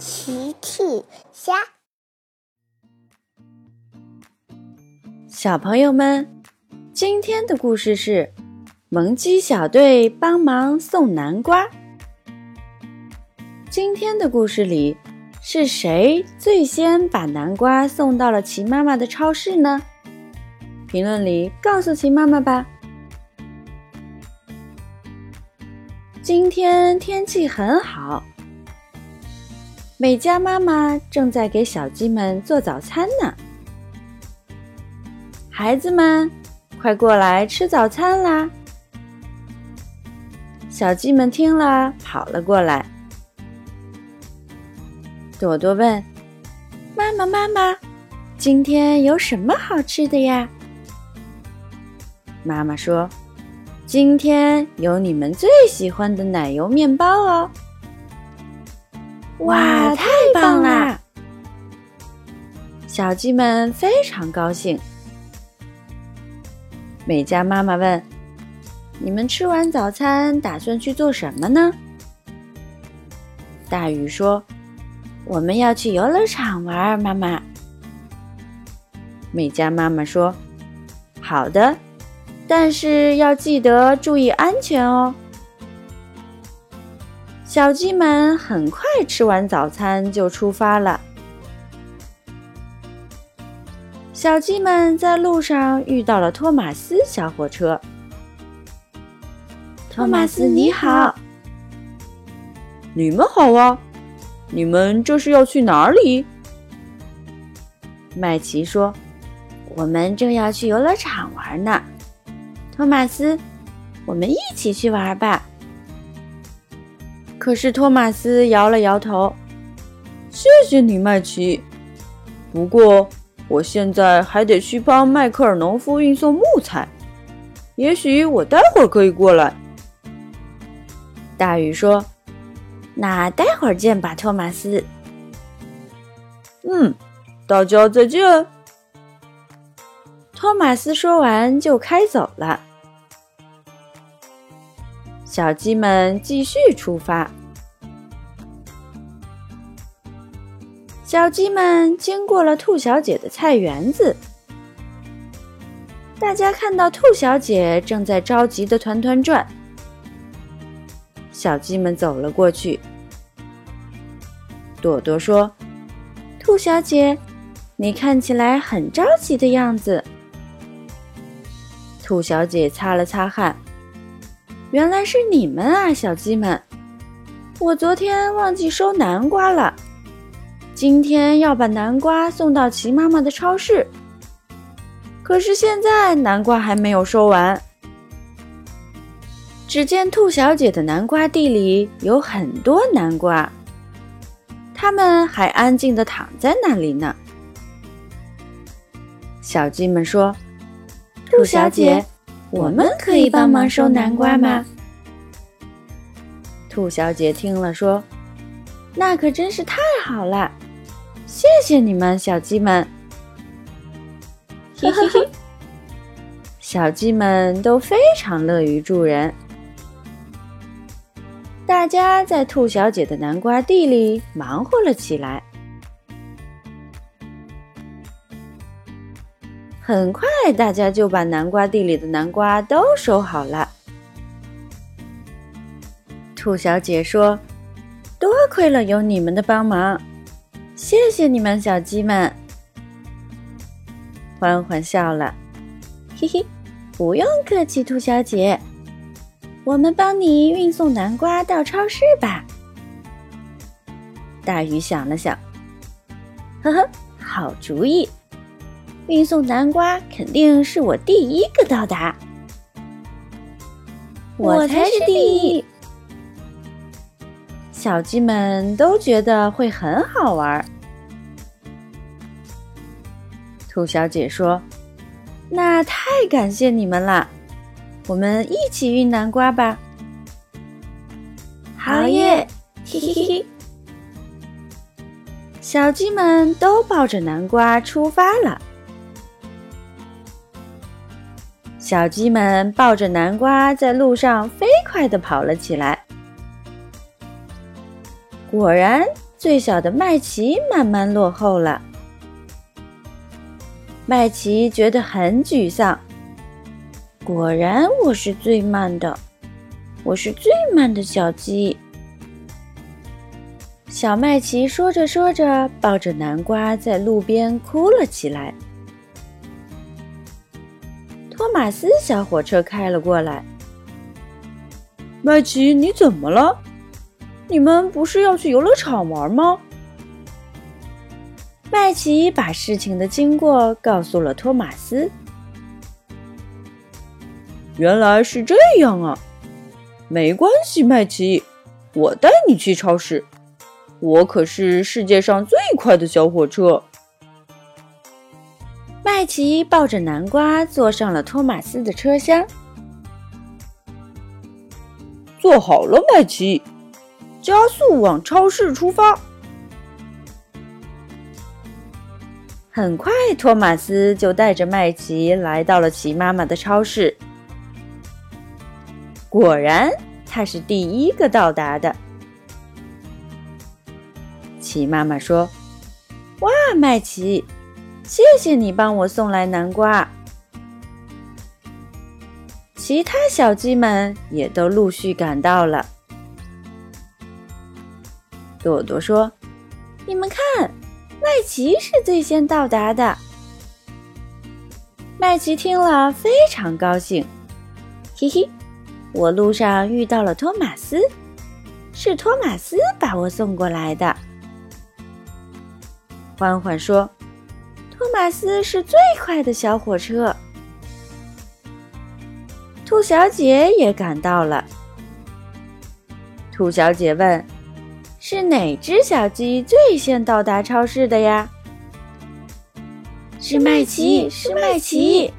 奇趣虾，小朋友们，今天的故事是萌鸡小队帮忙送南瓜。今天的故事里，是谁最先把南瓜送到了奇妈妈的超市呢？评论里告诉奇妈妈吧。今天天气很好。美嘉妈妈正在给小鸡们做早餐呢。孩子们，快过来吃早餐啦！小鸡们听了，跑了过来。朵朵问：“妈妈，妈妈，今天有什么好吃的呀？”妈妈说：“今天有你们最喜欢的奶油面包哦。”哇，太棒了！小鸡们非常高兴。美嘉妈妈问：“你们吃完早餐打算去做什么呢？”大鱼说：“我们要去游乐场玩。”妈妈。美嘉妈妈说：“好的，但是要记得注意安全哦。”小鸡们很快吃完早餐就出发了。小鸡们在路上遇到了托马斯小火车。托马斯，你好！你们好啊！你们这是要去哪里？麦奇说：“我们正要去游乐场玩呢。”托马斯，我们一起去玩吧。可是托马斯摇了摇头。谢谢你，麦奇。不过我现在还得去帮迈克尔农夫运送木材。也许我待会儿可以过来。大雨说：“那待会儿见吧，托马斯。”嗯，大家再见。托马斯说完就开走了。小鸡们继续出发。小鸡们经过了兔小姐的菜园子，大家看到兔小姐正在着急的团团转。小鸡们走了过去。朵朵说：“兔小姐，你看起来很着急的样子。”兔小姐擦了擦汗。原来是你们啊，小鸡们！我昨天忘记收南瓜了，今天要把南瓜送到齐妈妈的超市。可是现在南瓜还没有收完。只见兔小姐的南瓜地里有很多南瓜，它们还安静地躺在那里呢。小鸡们说：“兔小姐。”我们可以帮忙收南瓜吗？兔小姐听了说：“那可真是太好了，谢谢你们，小鸡们。”嘿嘿嘿，小鸡们都非常乐于助人。大家在兔小姐的南瓜地里忙活了起来。很快，大家就把南瓜地里的南瓜都收好了。兔小姐说：“多亏了有你们的帮忙，谢谢你们，小鸡们。”欢欢笑了，嘿嘿，不用客气，兔小姐，我们帮你运送南瓜到超市吧。大鱼想了想，呵呵，好主意。运送南瓜肯定是我第一个到达，我才是第一。小鸡们都觉得会很好玩。兔小姐说：“那太感谢你们了，我们一起运南瓜吧。”好耶！嘿嘿嘿。小鸡们都抱着南瓜出发了。小鸡们抱着南瓜在路上飞快地跑了起来。果然，最小的麦琪慢慢落后了。麦琪觉得很沮丧。果然，我是最慢的，我是最慢的小鸡。小麦琪说着说着，抱着南瓜在路边哭了起来。托马斯小火车开了过来。麦琪，你怎么了？你们不是要去游乐场玩吗？麦琪把事情的经过告诉了托马斯。原来是这样啊！没关系，麦琪，我带你去超市。我可是世界上最快的小火车。麦琪抱着南瓜坐上了托马斯的车厢。坐好了，麦琪，加速往超市出发。很快，托马斯就带着麦琪来到了奇妈妈的超市。果然，他是第一个到达的。奇妈妈说：“哇，麦琪，谢谢你帮我送来南瓜。”其他小鸡们也都陆续赶到了。朵朵说：“你们看。”麦琪是最先到达的。麦琪听了非常高兴，嘿嘿，我路上遇到了托马斯，是托马斯把我送过来的。欢欢说：“马斯是最快的小火车。”兔小姐也赶到了。兔小姐问。是哪只小鸡最先到达超市的呀？是麦琪，是麦琪！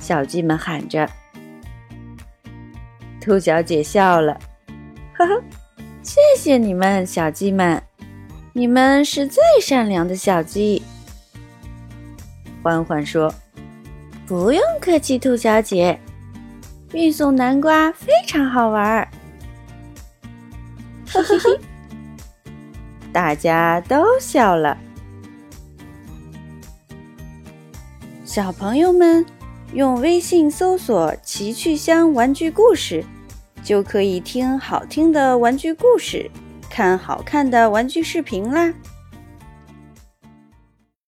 小鸡们喊着。兔小姐笑了，呵呵，谢谢你们，小鸡们，你们是最善良的小鸡。欢欢说：“不用客气，兔小姐，运送南瓜非常好玩。”儿。”嘿嘿嘿。大家都笑了。小朋友们，用微信搜索“奇趣箱玩具故事”，就可以听好听的玩具故事，看好看的玩具视频啦。